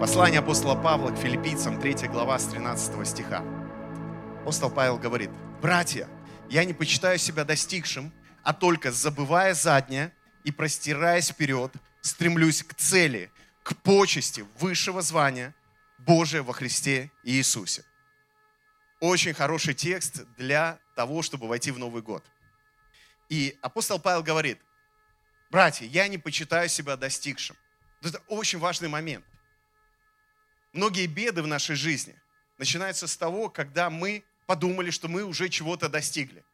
Послание апостола Павла к филиппийцам, 3 глава, с 13 стиха. Апостол Павел говорит, «Братья, я не почитаю себя достигшим, а только забывая заднее и простираясь вперед, стремлюсь к цели, к почести высшего звания Божия во Христе Иисусе». Очень хороший текст для того, чтобы войти в Новый год. И апостол Павел говорит, братья, я не почитаю себя достигшим. Это очень важный момент. Многие беды в нашей жизни начинаются с того, когда мы подумали, что мы уже чего-то достигли.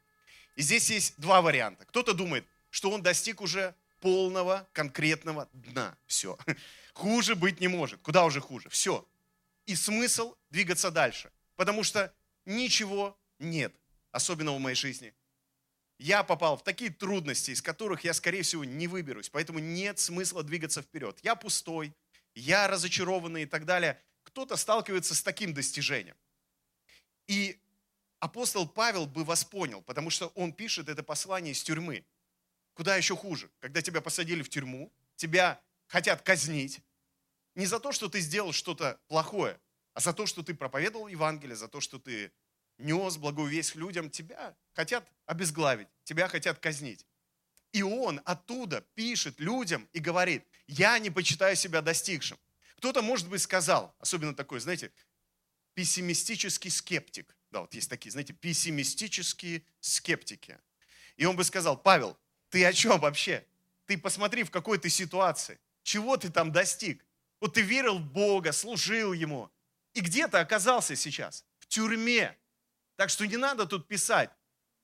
И здесь есть два варианта. Кто-то думает, что он достиг уже полного конкретного дна. Все. Хуже быть не может. Куда уже хуже? Все. И смысл двигаться дальше. Потому что ничего нет, особенно в моей жизни. Я попал в такие трудности, из которых я, скорее всего, не выберусь. Поэтому нет смысла двигаться вперед. Я пустой, я разочарованный и так далее. Кто-то сталкивается с таким достижением. И апостол Павел бы вас понял, потому что он пишет это послание из тюрьмы. Куда еще хуже, когда тебя посадили в тюрьму, тебя хотят казнить, не за то, что ты сделал что-то плохое, а за то, что ты проповедовал Евангелие, за то, что ты нес благую людям, тебя хотят обезглавить, тебя хотят казнить. И он оттуда пишет людям и говорит, я не почитаю себя достигшим. Кто-то, может быть, сказал, особенно такой, знаете, пессимистический скептик. Да, вот есть такие, знаете, пессимистические скептики. И он бы сказал, Павел, ты о чем вообще? Ты посмотри, в какой ты ситуации. Чего ты там достиг? Вот ты верил в Бога, служил Ему. И где ты оказался сейчас? В тюрьме. Так что не надо тут писать,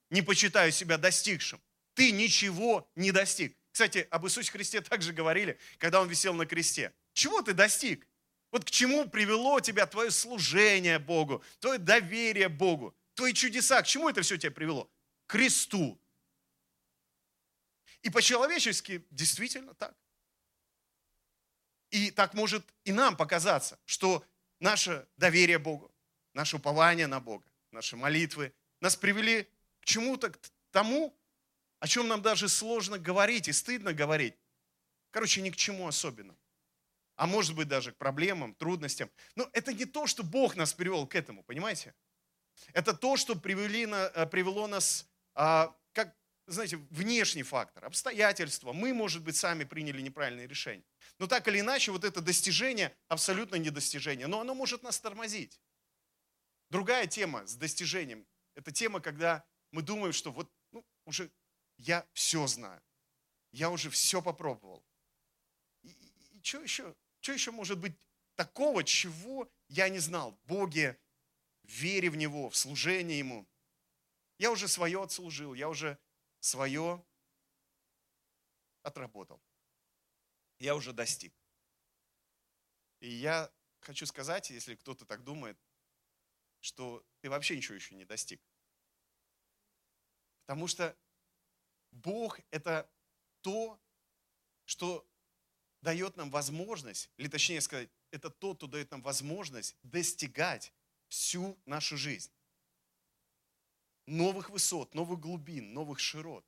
не почитаю себя достигшим. Ты ничего не достиг. Кстати, об Иисусе Христе также говорили, когда Он висел на кресте. Чего ты достиг? Вот к чему привело тебя твое служение Богу, твое доверие Богу, твои чудеса, к чему это все тебя привело? К кресту. И по-человечески действительно так. И так может и нам показаться, что наше доверие Богу, наше упование на Бога, наши молитвы нас привели к чему-то, к тому, о чем нам даже сложно говорить и стыдно говорить. Короче, ни к чему особенному. А может быть даже к проблемам, трудностям. Но это не то, что Бог нас привел к этому, понимаете? Это то, что привели, э, привело нас, а, как, знаете, внешний фактор, обстоятельства. Мы, может быть, сами приняли неправильное решение. Но так или иначе, вот это достижение абсолютно не достижение. Но оно может нас тормозить. Другая тема с достижением – это тема, когда мы думаем, что вот ну, уже я все знаю, я уже все попробовал. И, и, и что еще? Что еще может быть такого, чего я не знал? Боге, вере в Него, в служении Ему. Я уже свое отслужил, я уже свое отработал. Я уже достиг. И я хочу сказать, если кто-то так думает, что ты вообще ничего еще не достиг. Потому что Бог – это то, что дает нам возможность, или точнее сказать, это тот, кто дает нам возможность достигать всю нашу жизнь. Новых высот, новых глубин, новых широт.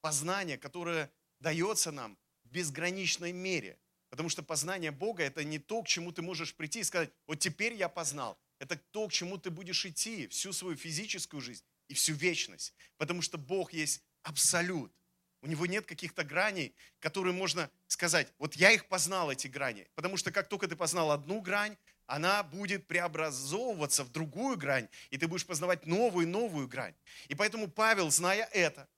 Познание, которое дается нам в безграничной мере. Потому что познание Бога – это не то, к чему ты можешь прийти и сказать, вот теперь я познал. Это то, к чему ты будешь идти всю свою физическую жизнь и всю вечность. Потому что Бог есть абсолют. У него нет каких-то граней, которые можно сказать, вот я их познал, эти грани. Потому что как только ты познал одну грань, она будет преобразовываться в другую грань, и ты будешь познавать новую и новую грань. И поэтому Павел, зная это,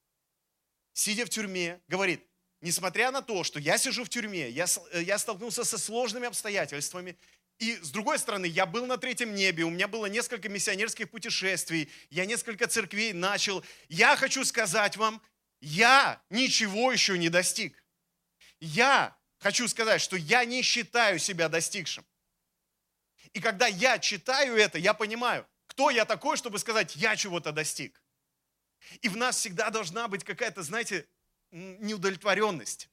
сидя в тюрьме, говорит, несмотря на то, что я сижу в тюрьме, я, я столкнулся со сложными обстоятельствами, и с другой стороны, я был на третьем небе, у меня было несколько миссионерских путешествий, я несколько церквей начал. Я хочу сказать вам, я ничего еще не достиг. Я хочу сказать, что я не считаю себя достигшим. И когда я читаю это, я понимаю, кто я такой, чтобы сказать, я чего-то достиг. И в нас всегда должна быть какая-то, знаете, неудовлетворенность,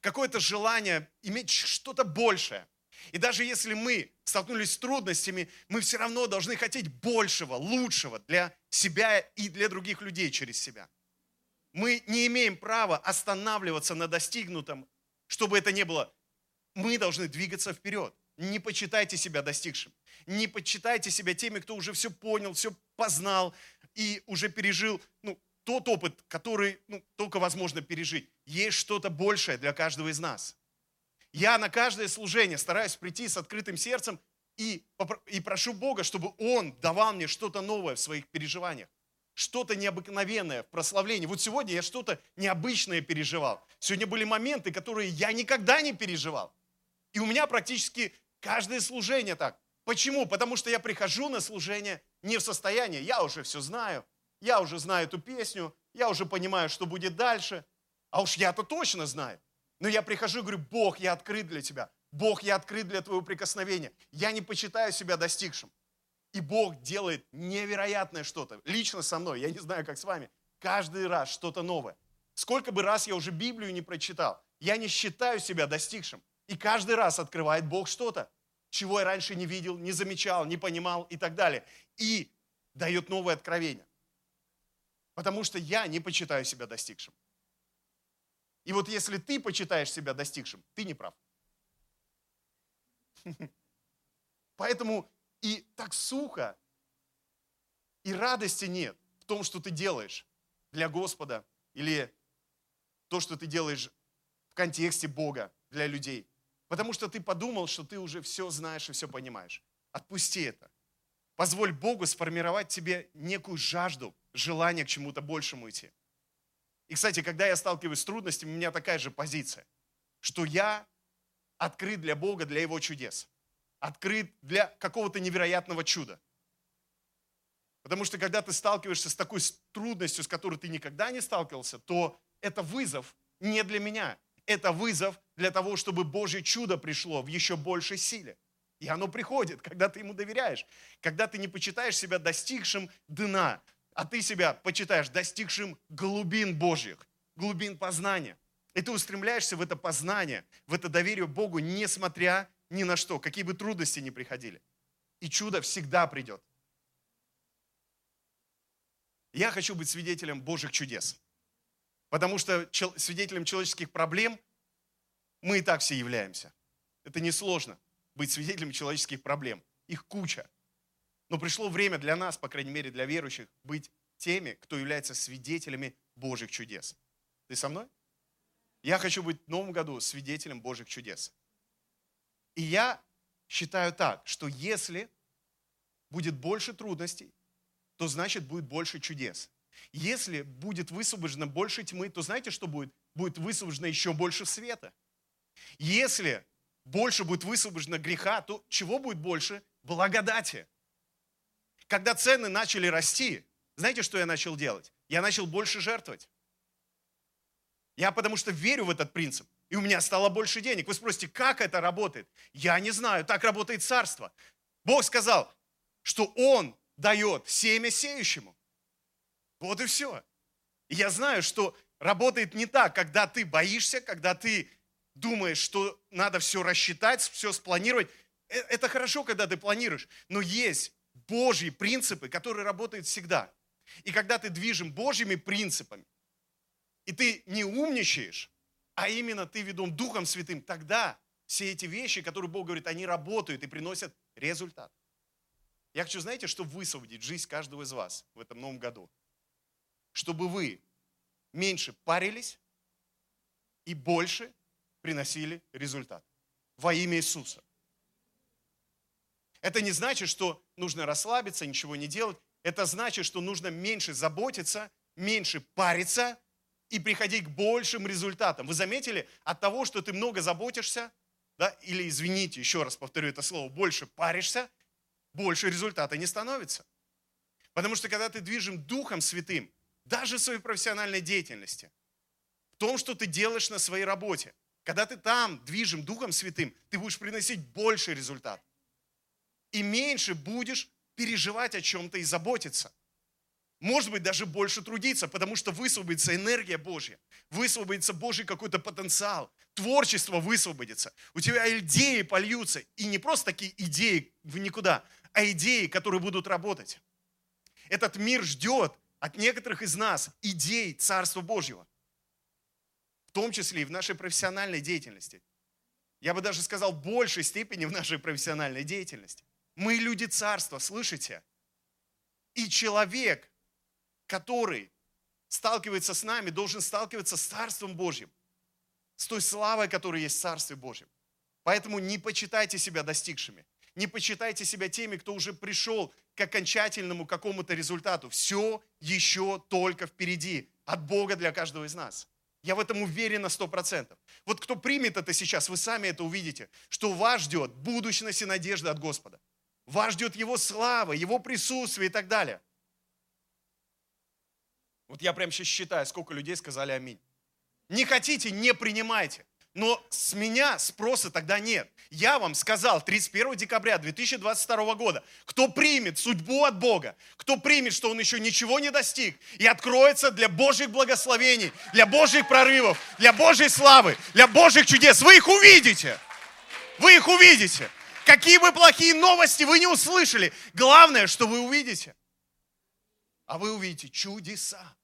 какое-то желание иметь что-то большее. И даже если мы столкнулись с трудностями, мы все равно должны хотеть большего, лучшего для себя и для других людей через себя. Мы не имеем права останавливаться на достигнутом, чтобы это не было. Мы должны двигаться вперед. не почитайте себя достигшим. Не почитайте себя теми, кто уже все понял, все познал и уже пережил ну, тот опыт, который ну, только возможно пережить. Есть что-то большее для каждого из нас. Я на каждое служение стараюсь прийти с открытым сердцем и, и прошу Бога, чтобы Он давал мне что-то новое в своих переживаниях что-то необыкновенное в прославлении. Вот сегодня я что-то необычное переживал. Сегодня были моменты, которые я никогда не переживал. И у меня практически каждое служение так. Почему? Потому что я прихожу на служение не в состоянии, я уже все знаю, я уже знаю эту песню, я уже понимаю, что будет дальше. А уж я-то точно знаю. Но я прихожу и говорю, Бог, я открыт для Тебя. Бог, я открыт для Твоего прикосновения. Я не почитаю себя достигшим. И Бог делает невероятное что-то. Лично со мной, я не знаю, как с вами. Каждый раз что-то новое. Сколько бы раз я уже Библию не прочитал, я не считаю себя достигшим. И каждый раз открывает Бог что-то, чего я раньше не видел, не замечал, не понимал и так далее. И дает новое откровение. Потому что я не почитаю себя достигшим. И вот если ты почитаешь себя достигшим, ты не прав. Поэтому и так сухо, и радости нет в том, что ты делаешь для Господа или то, что ты делаешь в контексте Бога для людей. Потому что ты подумал, что ты уже все знаешь и все понимаешь. Отпусти это. Позволь Богу сформировать тебе некую жажду, желание к чему-то большему идти. И, кстати, когда я сталкиваюсь с трудностями, у меня такая же позиция, что я открыт для Бога, для Его чудес открыт для какого-то невероятного чуда. Потому что когда ты сталкиваешься с такой трудностью, с которой ты никогда не сталкивался, то это вызов не для меня. Это вызов для того, чтобы Божье чудо пришло в еще большей силе. И оно приходит, когда ты ему доверяешь. Когда ты не почитаешь себя достигшим дна, а ты себя почитаешь достигшим глубин Божьих, глубин познания. И ты устремляешься в это познание, в это доверие Богу, несмотря ни на что, какие бы трудности ни приходили. И чудо всегда придет. Я хочу быть свидетелем Божьих чудес. Потому что свидетелем человеческих проблем мы и так все являемся. Это несложно быть свидетелем человеческих проблем. Их куча. Но пришло время для нас, по крайней мере для верующих, быть теми, кто является свидетелями Божьих чудес. Ты со мной? Я хочу быть в новом году свидетелем Божьих чудес. И я считаю так, что если будет больше трудностей, то значит будет больше чудес. Если будет высвобождено больше тьмы, то знаете, что будет? Будет высвобождено еще больше света. Если больше будет высвобождено греха, то чего будет больше? Благодати. Когда цены начали расти, знаете, что я начал делать? Я начал больше жертвовать. Я потому что верю в этот принцип и у меня стало больше денег. Вы спросите, как это работает? Я не знаю, так работает царство. Бог сказал, что Он дает семя сеющему. Вот и все. И я знаю, что работает не так, когда ты боишься, когда ты думаешь, что надо все рассчитать, все спланировать. Э, это хорошо, когда ты планируешь, но есть Божьи принципы, которые работают всегда. И когда ты движим Божьими принципами, и ты не умничаешь, а именно ты ведом Духом Святым, тогда все эти вещи, которые Бог говорит, они работают и приносят результат. Я хочу, знаете, чтобы высвободить жизнь каждого из вас в этом новом году. Чтобы вы меньше парились и больше приносили результат. Во имя Иисуса. Это не значит, что нужно расслабиться, ничего не делать. Это значит, что нужно меньше заботиться, меньше париться и приходить к большим результатам. Вы заметили, от того, что ты много заботишься, да, или, извините, еще раз повторю это слово, больше паришься, больше результата не становится. Потому что когда ты движим Духом Святым, даже в своей профессиональной деятельности, в том, что ты делаешь на своей работе, когда ты там движим Духом Святым, ты будешь приносить больше результат. И меньше будешь переживать о чем-то и заботиться может быть, даже больше трудиться, потому что высвободится энергия Божья, высвободится Божий какой-то потенциал, творчество высвободится, у тебя идеи польются, и не просто такие идеи в никуда, а идеи, которые будут работать. Этот мир ждет от некоторых из нас идей Царства Божьего, в том числе и в нашей профессиональной деятельности. я бы даже сказал, в большей степени в нашей профессиональной деятельности. Мы люди царства, слышите? И человек, который сталкивается с нами, должен сталкиваться с Царством Божьим, с той славой, которая есть в Царстве Божьем. Поэтому не почитайте себя достигшими. Не почитайте себя теми, кто уже пришел к окончательному какому-то результату. Все еще только впереди от Бога для каждого из нас. Я в этом уверен на 100%. Вот кто примет это сейчас, вы сами это увидите, что вас ждет будущность и надежда от Господа. Вас ждет Его слава, Его присутствие и так далее. Вот я прямо сейчас считаю, сколько людей сказали аминь. Не хотите, не принимайте. Но с меня спроса тогда нет. Я вам сказал 31 декабря 2022 года, кто примет судьбу от Бога, кто примет, что он еще ничего не достиг, и откроется для Божьих благословений, для Божьих прорывов, для Божьей славы, для Божьих чудес, вы их увидите. Вы их увидите. Какие бы плохие новости вы не услышали, главное, что вы увидите. А вы увидите чудеса.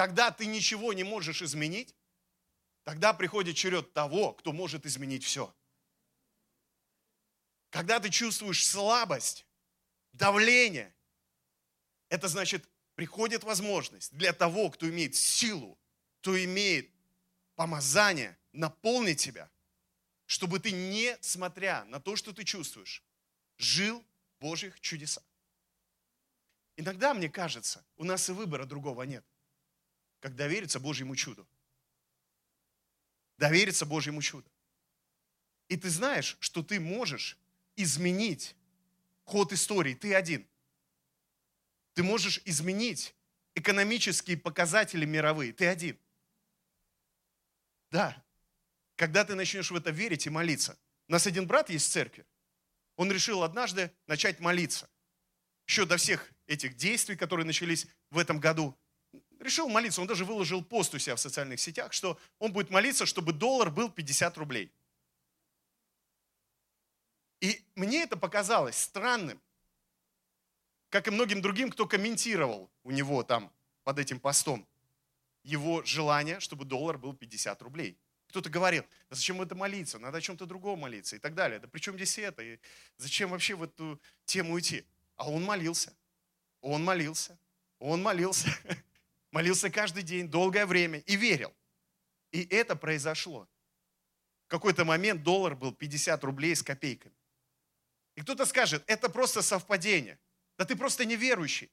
Когда ты ничего не можешь изменить, Тогда приходит черед того, кто может изменить все. Когда ты чувствуешь слабость, давление, это значит, приходит возможность для того, кто имеет силу, кто имеет помазание, наполнить тебя, чтобы ты, не смотря на то, что ты чувствуешь, жил в Божьих чудесах. Иногда, мне кажется, у нас и выбора другого нет, как довериться Божьему чуду довериться Божьему чуду. И ты знаешь, что ты можешь изменить ход истории. Ты один. Ты можешь изменить экономические показатели мировые. Ты один. Да. Когда ты начнешь в это верить и молиться. У нас один брат есть в церкви. Он решил однажды начать молиться. Еще до всех этих действий, которые начались в этом году решил молиться. Он даже выложил пост у себя в социальных сетях, что он будет молиться, чтобы доллар был 50 рублей. И мне это показалось странным, как и многим другим, кто комментировал у него там под этим постом его желание, чтобы доллар был 50 рублей. Кто-то говорил, да зачем это молиться, надо о чем-то другом молиться и так далее. Да при чем здесь это? И зачем вообще в эту тему идти? А он молился. Он молился. Он молился. Молился каждый день, долгое время и верил. И это произошло. В какой-то момент доллар был 50 рублей с копейками. И кто-то скажет, это просто совпадение. Да ты просто неверующий.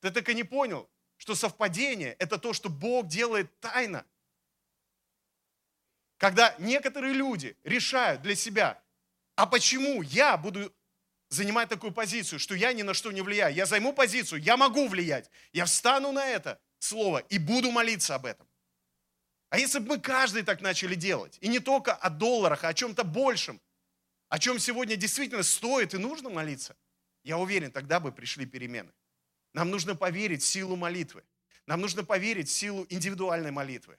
Ты так и не понял, что совпадение – это то, что Бог делает тайно. Когда некоторые люди решают для себя, а почему я буду занимать такую позицию, что я ни на что не влияю. Я займу позицию, я могу влиять. Я встану на это слово и буду молиться об этом. А если бы мы каждый так начали делать, и не только о долларах, а о чем-то большем, о чем сегодня действительно стоит и нужно молиться, я уверен, тогда бы пришли перемены. Нам нужно поверить в силу молитвы. Нам нужно поверить в силу индивидуальной молитвы,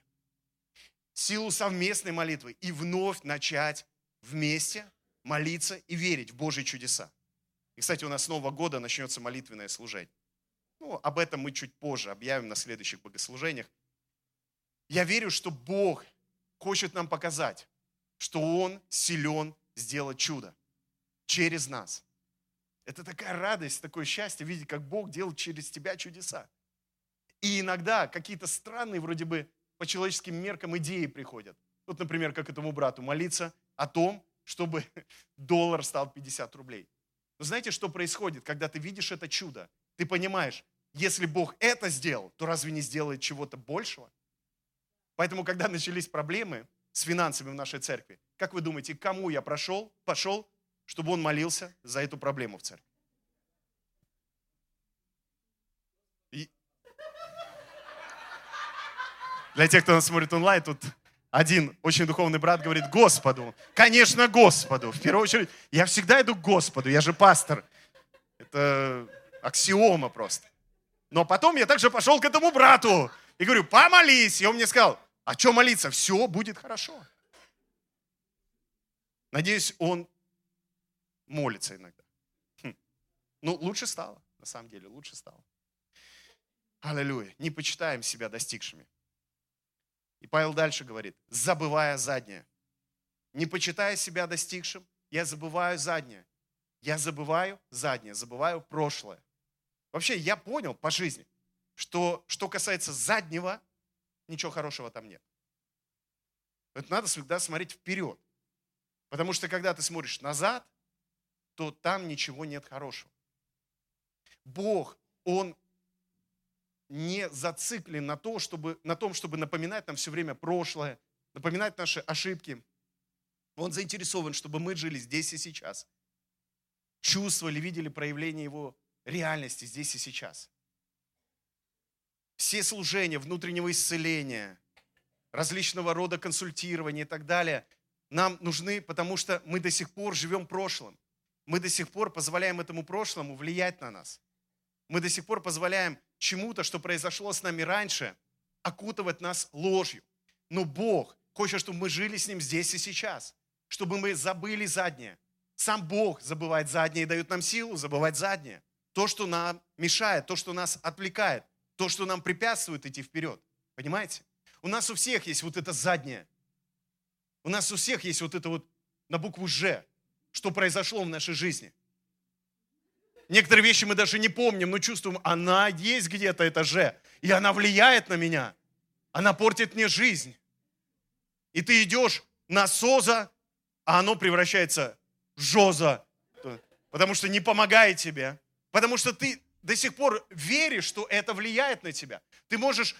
силу совместной молитвы и вновь начать вместе молиться и верить в Божьи чудеса. И, кстати, у нас с Нового года начнется молитвенное служение. Ну, об этом мы чуть позже объявим на следующих богослужениях. Я верю, что Бог хочет нам показать, что Он силен сделать чудо через нас. Это такая радость, такое счастье видеть, как Бог делает через тебя чудеса. И иногда какие-то странные, вроде бы по человеческим меркам, идеи приходят. Вот, например, как этому брату молиться о том, чтобы доллар стал 50 рублей. Но знаете, что происходит, когда ты видишь это чудо? Ты понимаешь, если Бог это сделал, то разве не сделает чего-то большего? Поэтому, когда начались проблемы с финансами в нашей церкви, как вы думаете, кому я прошел, пошел, чтобы он молился за эту проблему в церкви? И... Для тех, кто нас смотрит онлайн, тут один очень духовный брат говорит Господу. Конечно, Господу. В первую очередь, я всегда иду к Господу, я же пастор. Это аксиома просто. Но потом я также пошел к этому брату и говорю, помолись. И он мне сказал, а что молиться? Все будет хорошо. Надеюсь, он молится иногда. Хм. Ну, лучше стало, на самом деле, лучше стало. Аллилуйя. Не почитаем себя достигшими. И Павел дальше говорит, забывая заднее. Не почитая себя достигшим, я забываю заднее. Я забываю заднее, забываю прошлое. Вообще, я понял по жизни, что что касается заднего, ничего хорошего там нет. Это надо всегда смотреть вперед. Потому что когда ты смотришь назад, то там ничего нет хорошего. Бог, Он не зациклен на, то, чтобы, на том, чтобы напоминать нам все время прошлое, напоминать наши ошибки. Он заинтересован, чтобы мы жили здесь и сейчас. Чувствовали, видели проявление Его реальности здесь и сейчас. Все служения внутреннего исцеления, различного рода консультирования и так далее нам нужны, потому что мы до сих пор живем прошлым. Мы до сих пор позволяем этому прошлому влиять на нас. Мы до сих пор позволяем чему-то, что произошло с нами раньше, окутывать нас ложью. Но Бог хочет, чтобы мы жили с Ним здесь и сейчас, чтобы мы забыли заднее. Сам Бог забывает заднее и дает нам силу забывать заднее. То, что нам мешает, то, что нас отвлекает, то, что нам препятствует идти вперед. Понимаете? У нас у всех есть вот это заднее. У нас у всех есть вот это вот на букву «Ж», что произошло в нашей жизни. Некоторые вещи мы даже не помним, но чувствуем, она есть где-то, это «Ж», и она влияет на меня. Она портит мне жизнь. И ты идешь на соза, а оно превращается в жоза, потому что не помогает тебе, потому что ты до сих пор веришь, что это влияет на тебя. Ты можешь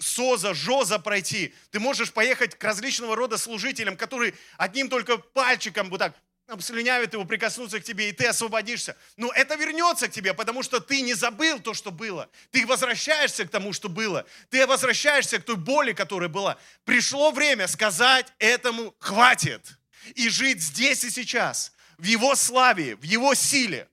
СОЗа, ЖОЗа пройти. Ты можешь поехать к различного рода служителям, которые одним только пальчиком вот так обслюнявят его, прикоснуться к тебе, и ты освободишься. Но это вернется к тебе, потому что ты не забыл то, что было. Ты возвращаешься к тому, что было. Ты возвращаешься к той боли, которая была. Пришло время сказать этому «хватит» и жить здесь и сейчас, в Его славе, в Его силе.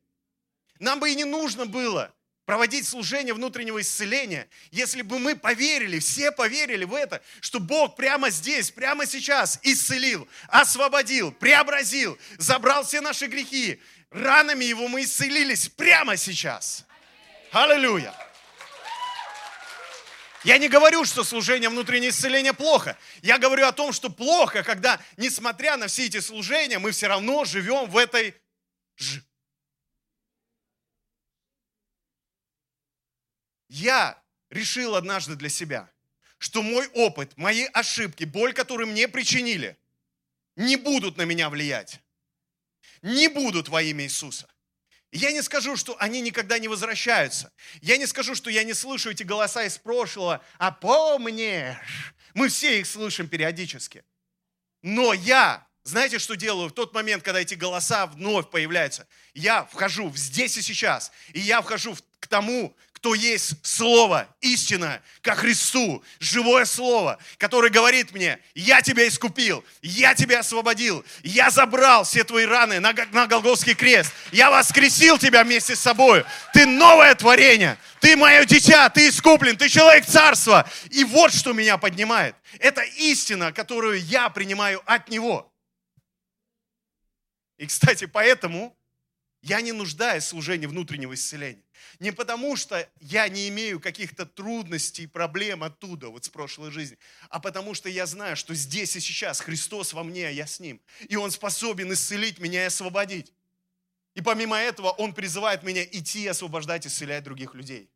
Нам бы и не нужно было проводить служение внутреннего исцеления, если бы мы поверили, все поверили в это, что Бог прямо здесь, прямо сейчас исцелил, освободил, преобразил, забрал все наши грехи. Ранами Его мы исцелились прямо сейчас. Аллилуйя! Я не говорю, что служение внутреннего исцеления плохо. Я говорю о том, что плохо, когда, несмотря на все эти служения, мы все равно живем в этой я решил однажды для себя, что мой опыт, мои ошибки, боль, которую мне причинили, не будут на меня влиять. Не будут во имя Иисуса. Я не скажу, что они никогда не возвращаются. Я не скажу, что я не слышу эти голоса из прошлого, а помнишь? Мы все их слышим периодически. Но я, знаете, что делаю в тот момент, когда эти голоса вновь появляются? Я вхожу в здесь и сейчас, и я вхожу к тому, кто есть Слово, истина, ко Христу, живое Слово, которое говорит мне, я тебя искупил, я тебя освободил, я забрал все твои раны на, на Голгофский крест, я воскресил тебя вместе с собой, ты новое творение, ты мое дитя, ты искуплен, ты человек царства. И вот что меня поднимает. Это истина, которую я принимаю от Него. И, кстати, поэтому я не нуждаюсь в служении внутреннего исцеления. Не потому, что я не имею каких-то трудностей, проблем оттуда, вот с прошлой жизни, а потому что я знаю, что здесь и сейчас Христос во мне, а я с Ним. И Он способен исцелить меня и освободить. И помимо этого, Он призывает меня идти освобождать, исцелять других людей.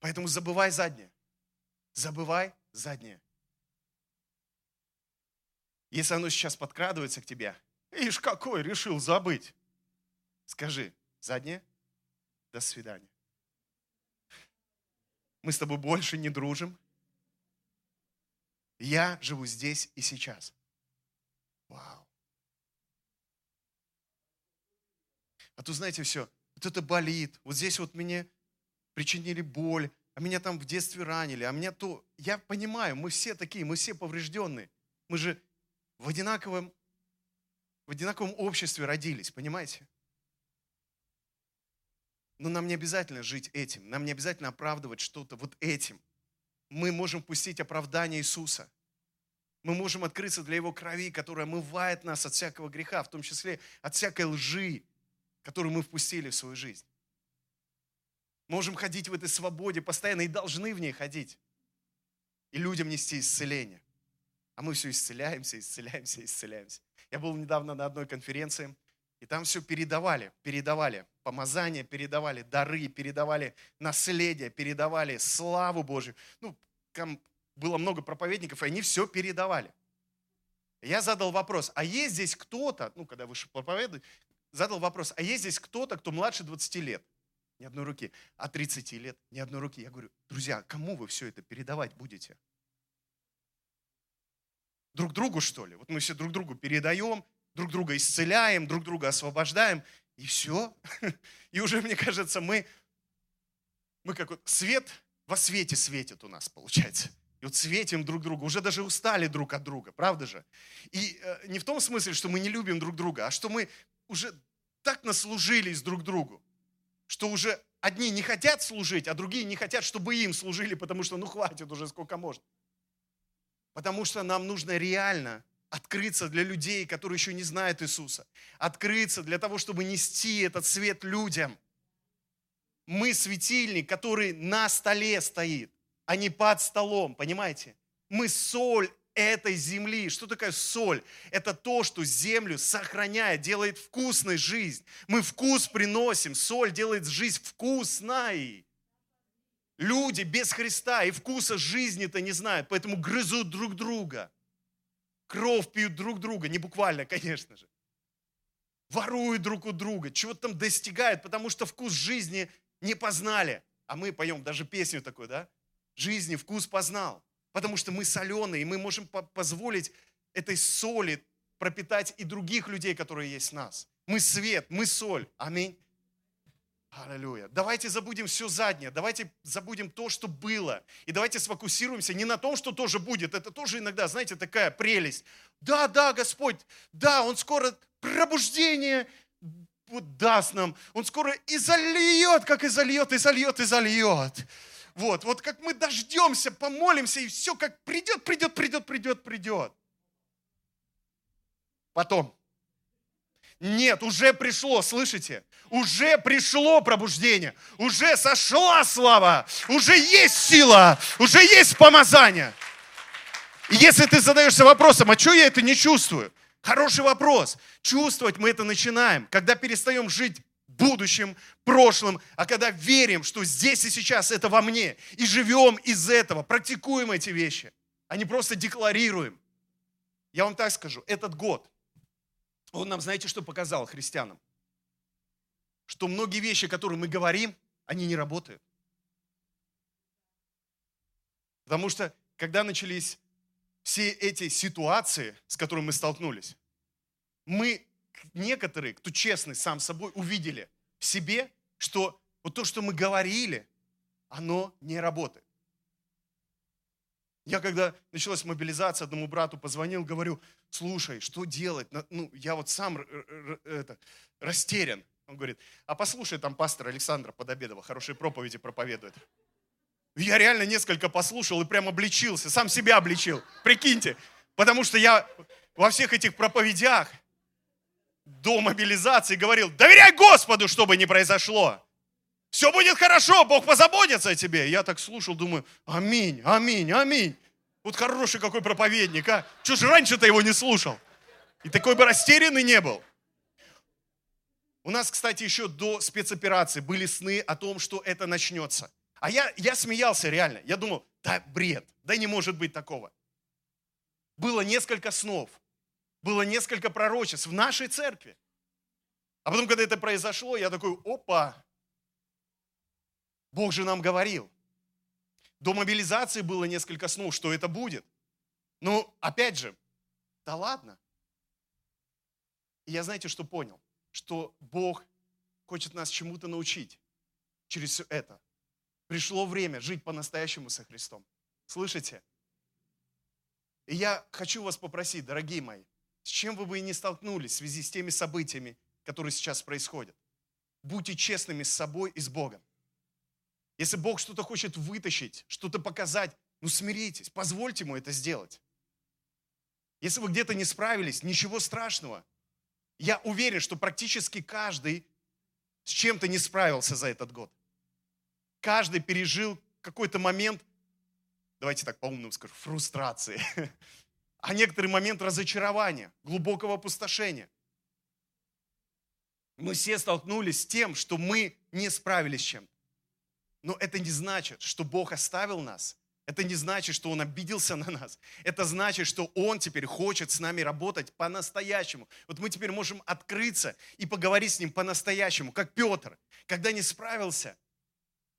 Поэтому забывай заднее. Забывай заднее. Если оно сейчас подкрадывается к тебе, Ишь, какой, решил забыть. Скажи, заднее, до свидания. Мы с тобой больше не дружим. Я живу здесь и сейчас. Вау. А то, знаете, все, вот это болит. Вот здесь вот мне причинили боль, а меня там в детстве ранили, а меня то... Я понимаю, мы все такие, мы все поврежденные. Мы же в одинаковом в одинаковом обществе родились, понимаете? Но нам не обязательно жить этим, нам не обязательно оправдывать что-то вот этим. Мы можем пустить оправдание Иисуса. Мы можем открыться для Его крови, которая омывает нас от всякого греха, в том числе от всякой лжи, которую мы впустили в свою жизнь. Можем ходить в этой свободе постоянно и должны в ней ходить. И людям нести исцеление. А мы все исцеляемся, исцеляемся, исцеляемся. Я был недавно на одной конференции, и там все передавали, передавали. Помазания передавали, дары передавали, наследие передавали, славу Божию. Ну, там было много проповедников, и они все передавали. Я задал вопрос, а есть здесь кто-то, ну, когда вышел проповедовать, задал вопрос, а есть здесь кто-то, кто младше 20 лет? Ни одной руки. А 30 лет? Ни одной руки. Я говорю, друзья, кому вы все это передавать будете? Друг другу, что ли? Вот мы все друг другу передаем, друг друга исцеляем, друг друга освобождаем, и все. И уже, мне кажется, мы, мы как вот свет во свете светит у нас, получается. И вот светим друг другу, уже даже устали друг от друга, правда же? И э, не в том смысле, что мы не любим друг друга, а что мы уже так наслужились друг другу, что уже одни не хотят служить, а другие не хотят, чтобы им служили, потому что ну хватит уже сколько можно. Потому что нам нужно реально открыться для людей, которые еще не знают Иисуса. Открыться для того, чтобы нести этот свет людям. Мы светильник, который на столе стоит а не под столом, понимаете? Мы соль этой земли. Что такое соль? Это то, что землю сохраняет, делает вкусной жизнь. Мы вкус приносим, соль делает жизнь вкусной. Люди без Христа и вкуса жизни-то не знают, поэтому грызут друг друга. Кровь пьют друг друга, не буквально, конечно же. Воруют друг у друга, чего-то там достигают, потому что вкус жизни не познали. А мы поем даже песню такую, да? жизни вкус познал. Потому что мы соленые, и мы можем позволить этой соли пропитать и других людей, которые есть в нас. Мы свет, мы соль. Аминь. Аллилуйя. Давайте забудем все заднее, давайте забудем то, что было. И давайте сфокусируемся не на том, что тоже будет. Это тоже иногда, знаете, такая прелесть. Да, да, Господь, да, Он скоро пробуждение даст нам. Он скоро и зальет, как и зальет, и зальет, и зальет. Вот, вот как мы дождемся, помолимся, и все как придет, придет, придет, придет, придет. Потом. Нет, уже пришло, слышите? Уже пришло пробуждение, уже сошла слава, уже есть сила, уже есть помазание. И если ты задаешься вопросом, а что я это не чувствую? Хороший вопрос. Чувствовать мы это начинаем, когда перестаем жить будущем, прошлым, а когда верим, что здесь и сейчас это во мне, и живем из этого, практикуем эти вещи, а не просто декларируем. Я вам так скажу, этот год, он нам, знаете, что показал христианам? Что многие вещи, которые мы говорим, они не работают. Потому что, когда начались все эти ситуации, с которыми мы столкнулись, мы некоторые, кто честный сам собой, увидели в себе, что вот то, что мы говорили, оно не работает. Я когда началась мобилизация, одному брату позвонил, говорю, слушай, что делать? Ну, я вот сам это, растерян. Он говорит, а послушай, там пастор Александра Подобедова хорошие проповеди проповедует. Я реально несколько послушал и прям обличился, сам себя обличил. Прикиньте, потому что я во всех этих проповедях до мобилизации говорил, доверяй Господу, чтобы не произошло. Все будет хорошо, Бог позаботится о тебе. Я так слушал, думаю, аминь, аминь, аминь. Вот хороший какой проповедник, а? Чего же раньше-то его не слушал? И такой бы растерянный не был. У нас, кстати, еще до спецоперации были сны о том, что это начнется. А я, я смеялся реально. Я думал, да бред, да не может быть такого. Было несколько снов было несколько пророчеств в нашей церкви. А потом, когда это произошло, я такой, опа, Бог же нам говорил. До мобилизации было несколько снов, что это будет. Но опять же, да ладно. И я знаете, что понял? Что Бог хочет нас чему-то научить через все это. Пришло время жить по-настоящему со Христом. Слышите? И я хочу вас попросить, дорогие мои, с чем вы бы и не столкнулись в связи с теми событиями, которые сейчас происходят. Будьте честными с собой и с Богом. Если Бог что-то хочет вытащить, что-то показать, ну смиритесь, позвольте Ему это сделать. Если вы где-то не справились, ничего страшного. Я уверен, что практически каждый с чем-то не справился за этот год. каждый пережил какой-то момент, давайте так по-умному скажу, фрустрации, а некоторый момент разочарования, глубокого опустошения. Мы все столкнулись с тем, что мы не справились с чем-то. Но это не значит, что Бог оставил нас. Это не значит, что Он обиделся на нас. Это значит, что Он теперь хочет с нами работать по-настоящему. Вот мы теперь можем открыться и поговорить с Ним по-настоящему, как Петр. Когда не справился,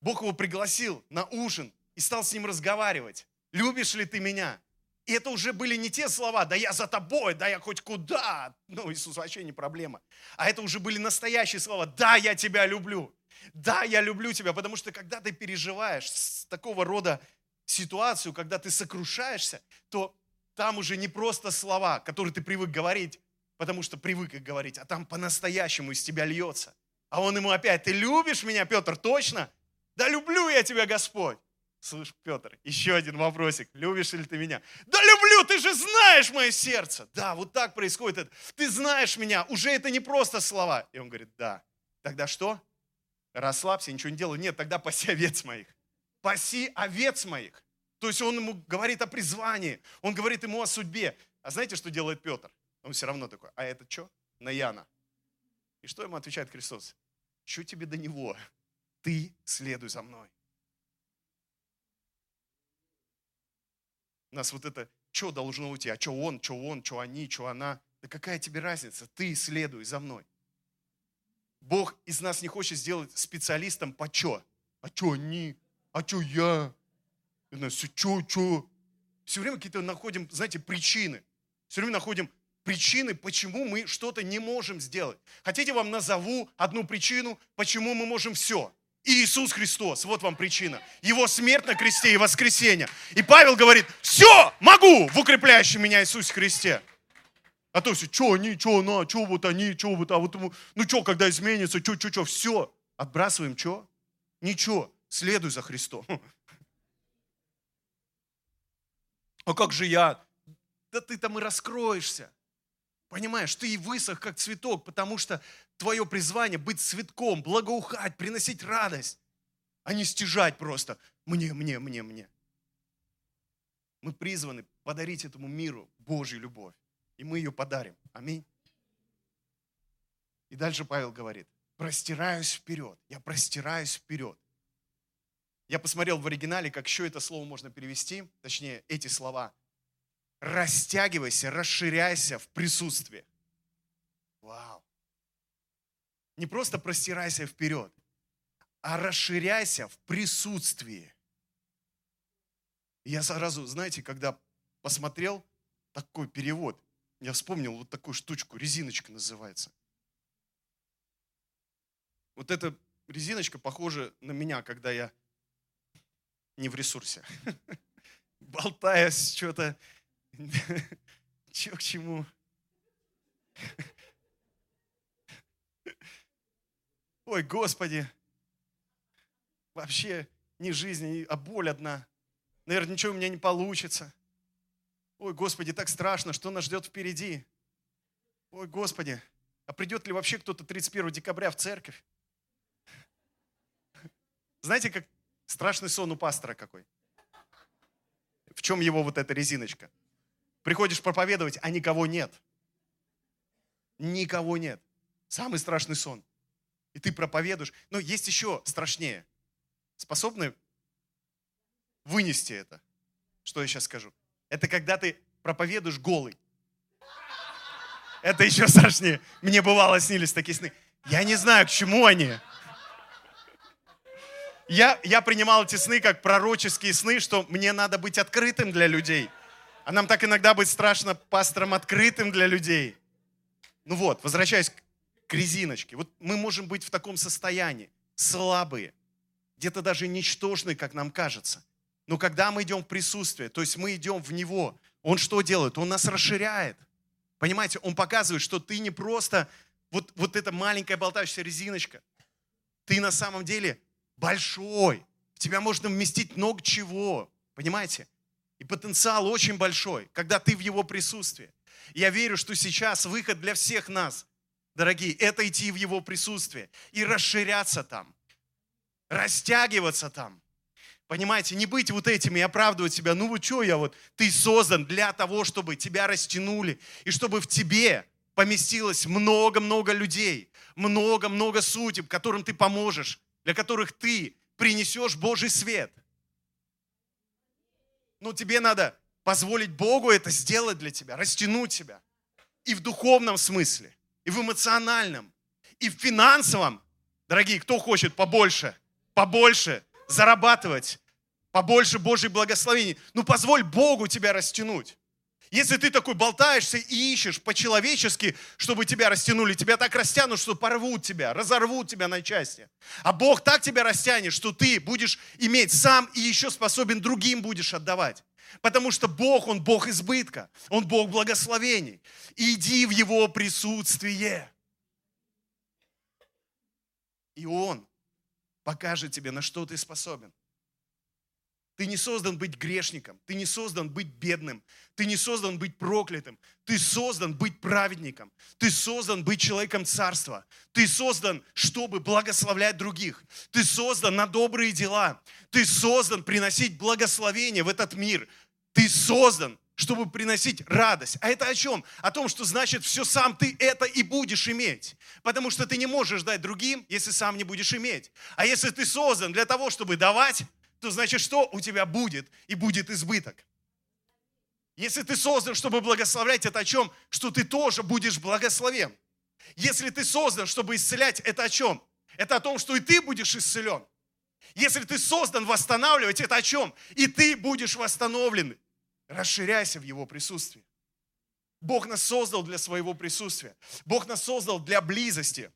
Бог его пригласил на ужин и стал с ним разговаривать. Любишь ли ты меня? И это уже были не те слова, да я за тобой, да я хоть куда. Ну, Иисус вообще не проблема. А это уже были настоящие слова, да, я тебя люблю. Да, я люблю тебя, потому что когда ты переживаешь такого рода ситуацию, когда ты сокрушаешься, то там уже не просто слова, которые ты привык говорить, потому что привык их говорить, а там по-настоящему из тебя льется. А он ему опять, ты любишь меня, Петр, точно? Да люблю я тебя, Господь. Слышь, Петр, еще один вопросик. Любишь ли ты меня? Да люблю, ты же знаешь мое сердце. Да, вот так происходит это. Ты знаешь меня, уже это не просто слова. И он говорит, да. Тогда что? Расслабься, ничего не делай. Нет, тогда паси овец моих. Паси овец моих. То есть он ему говорит о призвании, он говорит ему о судьбе. А знаете, что делает Петр? Он все равно такой, а это что? На Яна. И что ему отвечает Христос? Что тебе до него? Ты следуй за мной. У нас вот это, что должно уйти, а что он, что он, что они, что она. Да какая тебе разница? Ты следуй за мной. Бог из нас не хочет сделать специалистом по что? А что они? А что я? И нас все, что, что? Все время какие-то находим, знаете, причины. Все время находим причины, почему мы что-то не можем сделать. Хотите, вам назову одну причину, почему мы можем все? Иисус Христос, вот вам причина. Его смерть на кресте и воскресение. И Павел говорит, все, могу в укрепляющем меня Иисусе Христе. А то все, что они, что она, что вот они, что вот, а вот, ну что, когда изменится, что, что, что, все. Отбрасываем, что? Ничего, следуй за Христом. А как же я? Да ты там и раскроешься. Понимаешь, ты и высох, как цветок, потому что твое призвание быть цветком, благоухать, приносить радость, а не стяжать просто мне, мне, мне, мне. Мы призваны подарить этому миру Божью любовь, и мы ее подарим. Аминь. И дальше Павел говорит, простираюсь вперед, я простираюсь вперед. Я посмотрел в оригинале, как еще это слово можно перевести, точнее, эти слова – растягивайся, расширяйся в присутствии. Вау. Не просто простирайся вперед, а расширяйся в присутствии. Я сразу, знаете, когда посмотрел такой перевод, я вспомнил вот такую штучку, резиночка называется. Вот эта резиночка похожа на меня, когда я не в ресурсе. Болтаясь что-то, Че к чему? Ой, Господи, вообще не жизнь, а боль одна. Наверное, ничего у меня не получится. Ой, Господи, так страшно, что нас ждет впереди. Ой, Господи, а придет ли вообще кто-то 31 декабря в церковь? Знаете, как страшный сон у пастора какой? В чем его вот эта резиночка? Приходишь проповедовать, а никого нет. Никого нет. Самый страшный сон. И ты проповедуешь. Но есть еще страшнее. Способны вынести это? Что я сейчас скажу? Это когда ты проповедуешь голый. Это еще страшнее. Мне бывало снились такие сны. Я не знаю, к чему они. Я, я принимал эти сны как пророческие сны, что мне надо быть открытым для людей – а нам так иногда быть страшно пастором открытым для людей. Ну вот, возвращаясь к резиночке. Вот мы можем быть в таком состоянии, слабые, где-то даже ничтожные, как нам кажется. Но когда мы идем в присутствие, то есть мы идем в Него, Он что делает? Он нас расширяет. Понимаете, Он показывает, что ты не просто вот, вот эта маленькая болтающаяся резиночка. Ты на самом деле большой. В тебя можно вместить много чего. Понимаете? И потенциал очень большой, когда ты в его присутствии. Я верю, что сейчас выход для всех нас, дорогие, это идти в его присутствие и расширяться там. растягиваться там. Понимаете, не быть вот этими и оправдывать себя. Ну вот что я вот, ты создан для того, чтобы тебя растянули, и чтобы в тебе поместилось много-много людей, много-много судеб, которым ты поможешь, для которых ты принесешь Божий свет. Но тебе надо позволить Богу это сделать для тебя, растянуть себя. И в духовном смысле, и в эмоциональном, и в финансовом. Дорогие, кто хочет побольше, побольше зарабатывать, побольше Божьей благословений? Ну, позволь Богу тебя растянуть. Если ты такой болтаешься и ищешь по-человечески, чтобы тебя растянули, тебя так растянут, что порвут тебя, разорвут тебя на части. А Бог так тебя растянет, что ты будешь иметь сам и еще способен другим будешь отдавать. Потому что Бог, Он Бог избытка, Он Бог благословений. Иди в Его присутствие. И Он покажет тебе, на что ты способен. Ты не создан быть грешником, ты не создан быть бедным, ты не создан быть проклятым, ты создан быть праведником, ты создан быть человеком царства, ты создан, чтобы благословлять других, ты создан на добрые дела, ты создан приносить благословение в этот мир, ты создан, чтобы приносить радость. А это о чем? О том, что значит все сам ты это и будешь иметь. Потому что ты не можешь дать другим, если сам не будешь иметь. А если ты создан для того, чтобы давать, то значит что? У тебя будет и будет избыток. Если ты создан, чтобы благословлять, это о чем? Что ты тоже будешь благословен. Если ты создан, чтобы исцелять, это о чем? Это о том, что и ты будешь исцелен. Если ты создан восстанавливать, это о чем? И ты будешь восстановлен. Расширяйся в Его присутствии. Бог нас создал для своего присутствия. Бог нас создал для близости.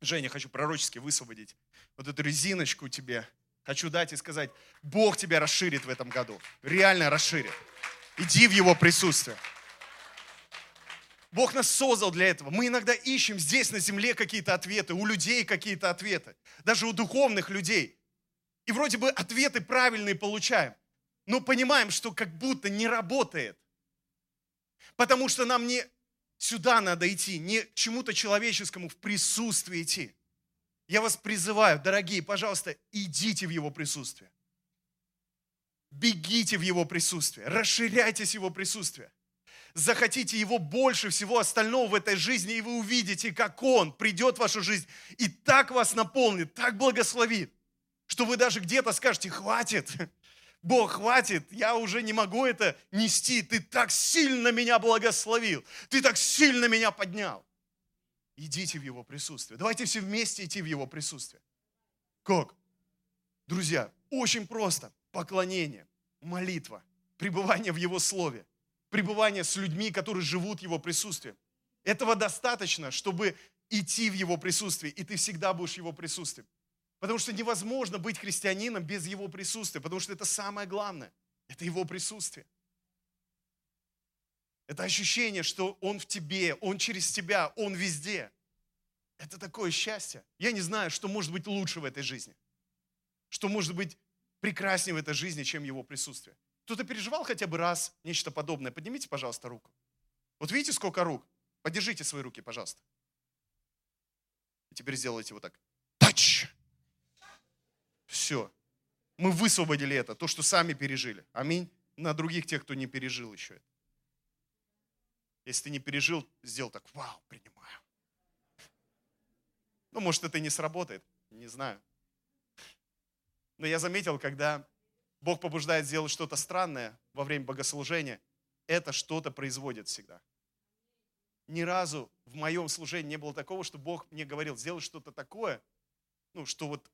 Женя, хочу пророчески высвободить вот эту резиночку тебе Хочу дать и сказать, Бог тебя расширит в этом году. Реально расширит. Иди в Его присутствие. Бог нас создал для этого. Мы иногда ищем здесь, на земле, какие-то ответы, у людей какие-то ответы, даже у духовных людей. И вроде бы ответы правильные получаем, но понимаем, что как будто не работает. Потому что нам не сюда надо идти, не чему-то человеческому в присутствии идти. Я вас призываю, дорогие, пожалуйста, идите в Его присутствие. Бегите в Его присутствие, расширяйтесь Его присутствие. Захотите Его больше всего остального в этой жизни, и вы увидите, как Он придет в вашу жизнь и так вас наполнит, так благословит, что вы даже где-то скажете, хватит, Бог, хватит, я уже не могу это нести, ты так сильно меня благословил, ты так сильно меня поднял идите в Его присутствие. Давайте все вместе идти в Его присутствие. Как? Друзья, очень просто. Поклонение, молитва, пребывание в Его Слове, пребывание с людьми, которые живут Его присутствии. Этого достаточно, чтобы идти в Его присутствие, и ты всегда будешь в Его присутствии. Потому что невозможно быть христианином без Его присутствия, потому что это самое главное. Это Его присутствие. Это ощущение, что Он в тебе, Он через тебя, Он везде. Это такое счастье. Я не знаю, что может быть лучше в этой жизни. Что может быть прекраснее в этой жизни, чем Его присутствие. Кто-то переживал хотя бы раз нечто подобное? Поднимите, пожалуйста, руку. Вот видите, сколько рук? Подержите свои руки, пожалуйста. И теперь сделайте вот так. Тач! Все. Мы высвободили это, то, что сами пережили. Аминь. На других тех, кто не пережил еще это. Если ты не пережил, сделал так, вау, принимаю. Ну, может, это не сработает, не знаю. Но я заметил, когда Бог побуждает сделать что-то странное во время богослужения, это что-то производит всегда. Ни разу в моем служении не было такого, что Бог мне говорил, сделай что-то такое, ну, что вот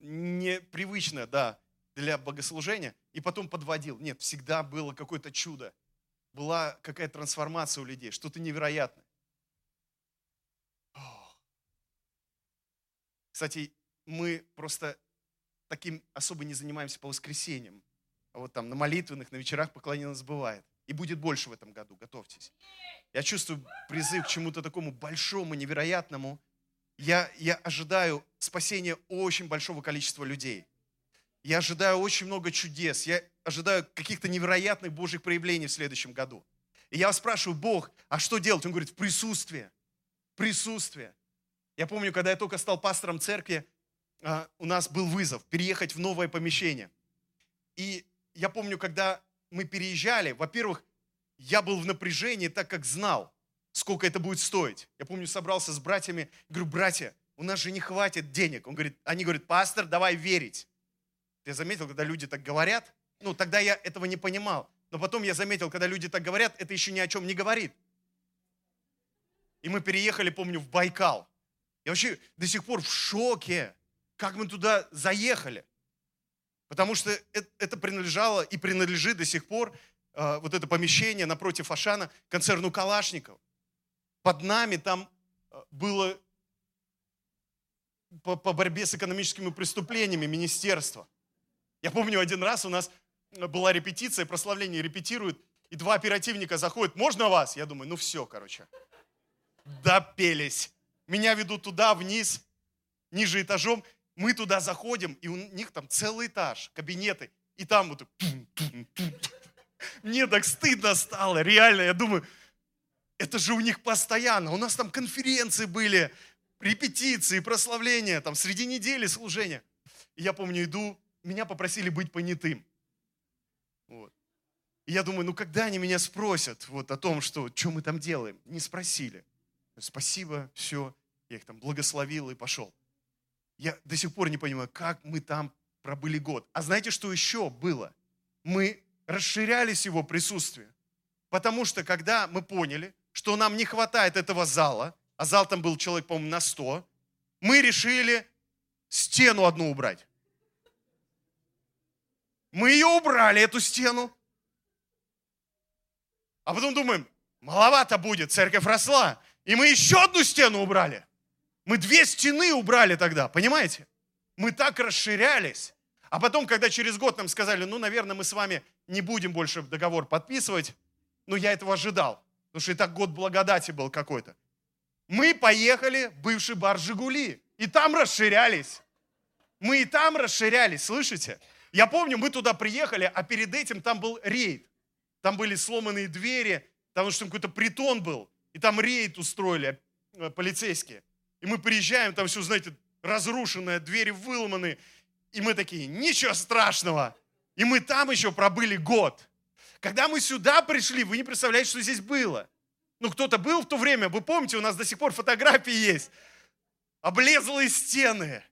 непривычно, да, для богослужения, и потом подводил. Нет, всегда было какое-то чудо была какая-то трансформация у людей, что-то невероятное. Кстати, мы просто таким особо не занимаемся по воскресеньям. А вот там на молитвенных, на вечерах поклонение нас бывает. И будет больше в этом году, готовьтесь. Я чувствую призыв к чему-то такому большому, невероятному. Я, я ожидаю спасения очень большого количества людей. Я ожидаю очень много чудес. Я ожидаю каких-то невероятных Божьих проявлений в следующем году. И я спрашиваю, Бог, а что делать? Он говорит, присутствие. Присутствие. Я помню, когда я только стал пастором церкви, а, у нас был вызов переехать в новое помещение. И я помню, когда мы переезжали, во-первых, я был в напряжении, так как знал, сколько это будет стоить. Я помню, собрался с братьями, говорю, братья, у нас же не хватит денег. Он говорит, они говорят, пастор, давай верить. Я заметил, когда люди так говорят, ну, тогда я этого не понимал. Но потом я заметил, когда люди так говорят, это еще ни о чем не говорит. И мы переехали, помню, в Байкал. Я вообще до сих пор в шоке, как мы туда заехали. Потому что это принадлежало и принадлежит до сих пор, э, вот это помещение напротив Ашана, концерну Калашников. Под нами там э, было по, по борьбе с экономическими преступлениями министерство. Я помню, один раз у нас была репетиция, прославление репетируют, и два оперативника заходят, можно вас? Я думаю, ну все, короче. Допелись. Меня ведут туда, вниз, ниже этажом. Мы туда заходим, и у них там целый этаж, кабинеты. И там вот... Мне так стыдно стало, реально. Я думаю, это же у них постоянно. У нас там конференции были, репетиции, прославления, там среди недели служения. Я помню, иду, меня попросили быть понятым. Вот. И я думаю, ну когда они меня спросят вот о том, что, что мы там делаем? Не спросили. Спасибо, все. Я их там благословил и пошел. Я до сих пор не понимаю, как мы там пробыли год. А знаете, что еще было? Мы расширялись его присутствие. Потому что когда мы поняли, что нам не хватает этого зала, а зал там был человек, по-моему, на 100, мы решили стену одну убрать. Мы ее убрали, эту стену. А потом думаем, маловато будет, церковь росла. И мы еще одну стену убрали. Мы две стены убрали тогда, понимаете? Мы так расширялись. А потом, когда через год нам сказали, ну, наверное, мы с вами не будем больше договор подписывать, ну, я этого ожидал, потому что и так год благодати был какой-то. Мы поехали в бывший бар «Жигули», и там расширялись. Мы и там расширялись, слышите? Я помню, мы туда приехали, а перед этим там был рейд. Там были сломанные двери, потому что там какой-то притон был. И там рейд устроили э, полицейские. И мы приезжаем, там все, знаете, разрушенное, двери выломаны. И мы такие, ничего страшного. И мы там еще пробыли год. Когда мы сюда пришли, вы не представляете, что здесь было. Ну, кто-то был в то время, вы помните, у нас до сих пор фотографии есть. Облезлые стены.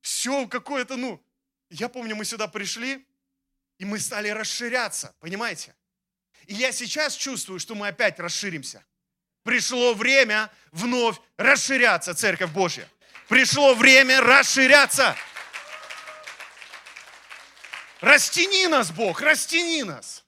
Все какое-то, ну... Я помню, мы сюда пришли, и мы стали расширяться, понимаете? И я сейчас чувствую, что мы опять расширимся. Пришло время вновь расширяться, Церковь Божья. Пришло время расширяться. Растяни нас, Бог, растяни нас.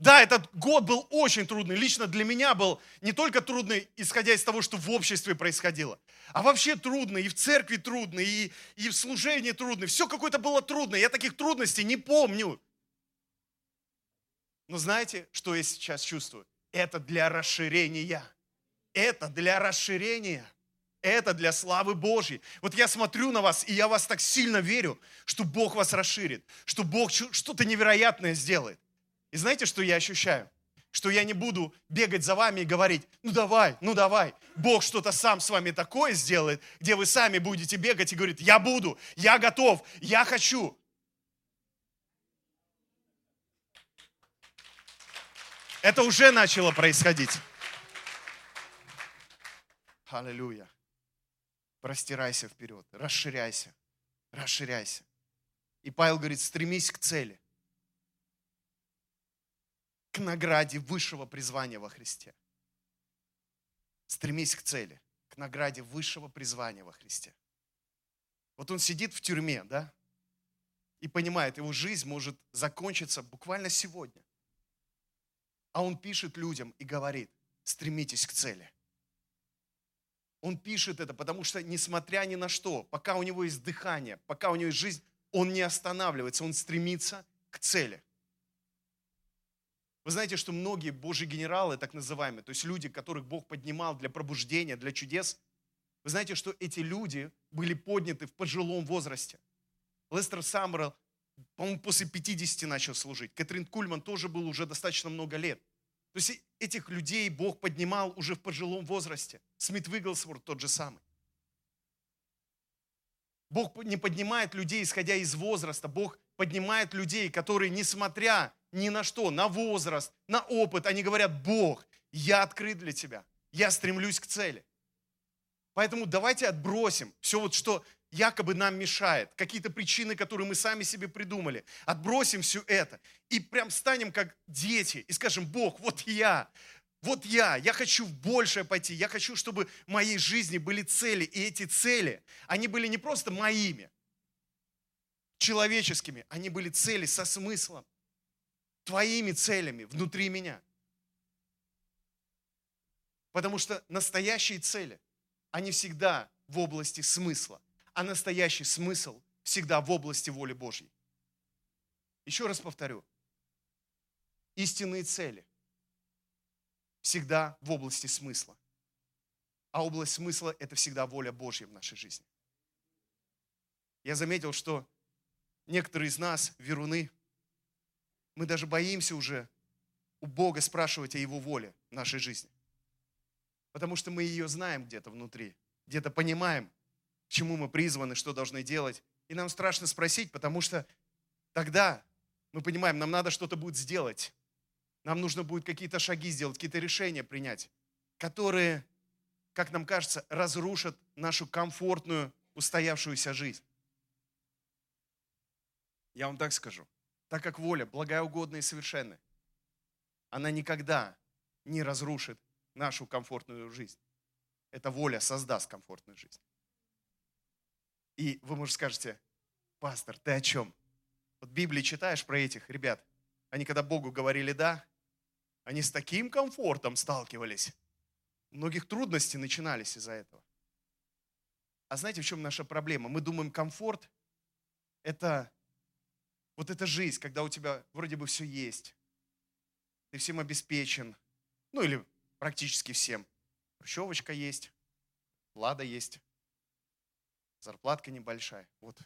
Да, этот год был очень трудный. Лично для меня был не только трудный, исходя из того, что в обществе происходило, а вообще трудный, и в церкви трудный, и, и в служении трудный. Все какое-то было трудное. Я таких трудностей не помню. Но знаете, что я сейчас чувствую? Это для расширения. Это для расширения. Это для славы Божьей. Вот я смотрю на вас, и я вас так сильно верю, что Бог вас расширит, что Бог что-то невероятное сделает. И знаете, что я ощущаю? Что я не буду бегать за вами и говорить, ну давай, ну давай. Бог что-то сам с вами такое сделает, где вы сами будете бегать и говорить, я буду, я готов, я хочу. Это уже начало происходить. Аллилуйя. Простирайся вперед, расширяйся, расширяйся. И Павел говорит, стремись к цели, к награде высшего призвания во Христе. Стремись к цели, к награде высшего призвания во Христе. Вот он сидит в тюрьме, да, и понимает, его жизнь может закончиться буквально сегодня. А он пишет людям и говорит, стремитесь к цели. Он пишет это, потому что, несмотря ни на что, пока у него есть дыхание, пока у него есть жизнь, он не останавливается, он стремится к цели. Вы знаете, что многие Божьи генералы, так называемые, то есть люди, которых Бог поднимал для пробуждения, для чудес, вы знаете, что эти люди были подняты в пожилом возрасте. Лестер Саммерл по-моему, после 50 начал служить. Кэтрин Кульман тоже был уже достаточно много лет. То есть этих людей Бог поднимал уже в пожилом возрасте. Смит Вигглсворт тот же самый. Бог не поднимает людей, исходя из возраста. Бог поднимает людей, которые, несмотря ни на что, на возраст, на опыт, они говорят, Бог, я открыт для тебя, я стремлюсь к цели. Поэтому давайте отбросим все вот, что якобы нам мешает, какие-то причины, которые мы сами себе придумали. Отбросим все это и прям станем как дети и скажем, Бог, вот я, вот я, я хочу в большее пойти, я хочу, чтобы в моей жизни были цели, и эти цели, они были не просто моими, человеческими, они были цели со смыслом, твоими целями внутри меня. Потому что настоящие цели, они всегда в области смысла, а настоящий смысл всегда в области воли Божьей. Еще раз повторю, истинные цели – всегда в области смысла. А область смысла – это всегда воля Божья в нашей жизни. Я заметил, что некоторые из нас, веруны, мы даже боимся уже у Бога спрашивать о Его воле в нашей жизни. Потому что мы ее знаем где-то внутри, где-то понимаем, к чему мы призваны, что должны делать. И нам страшно спросить, потому что тогда мы понимаем, нам надо что-то будет сделать. Нам нужно будет какие-то шаги сделать, какие-то решения принять, которые, как нам кажется, разрушат нашу комфортную, устоявшуюся жизнь. Я вам так скажу. Так как воля благая, угодная и совершенная, она никогда не разрушит нашу комфортную жизнь. Эта воля создаст комфортную жизнь. И вы, может, скажете, пастор, ты о чем? Вот Библии читаешь про этих ребят. Они когда Богу говорили «да», они с таким комфортом сталкивались. Многих трудности начинались из-за этого. А знаете, в чем наша проблема? Мы думаем, комфорт – это вот эта жизнь, когда у тебя вроде бы все есть. Ты всем обеспечен. Ну или практически всем. Хрущевочка есть, лада есть, зарплатка небольшая. Вот.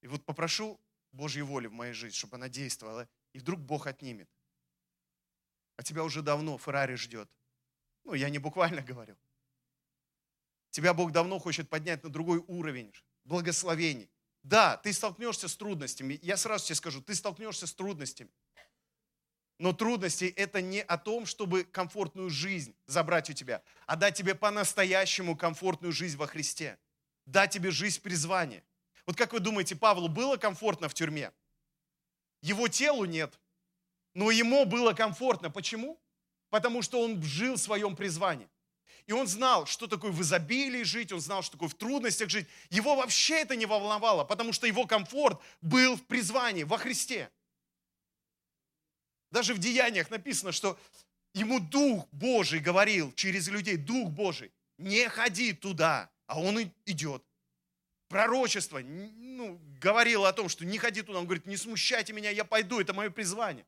И вот попрошу Божьей воли в моей жизни, чтобы она действовала, и вдруг Бог отнимет а тебя уже давно Феррари ждет. Ну, я не буквально говорю. Тебя Бог давно хочет поднять на другой уровень благословений. Да, ты столкнешься с трудностями. Я сразу тебе скажу, ты столкнешься с трудностями. Но трудности – это не о том, чтобы комфортную жизнь забрать у тебя, а дать тебе по-настоящему комфортную жизнь во Христе. Дать тебе жизнь призвания. Вот как вы думаете, Павлу было комфортно в тюрьме? Его телу нет. Но ему было комфортно. Почему? Потому что он жил в своем призвании. И он знал, что такое в изобилии жить, он знал, что такое в трудностях жить. Его вообще это не волновало, потому что его комфорт был в призвании, во Христе. Даже в деяниях написано, что ему Дух Божий говорил через людей, Дух Божий, не ходи туда, а он идет. Пророчество ну, говорило о том, что не ходи туда. Он говорит, не смущайте меня, я пойду, это мое призвание.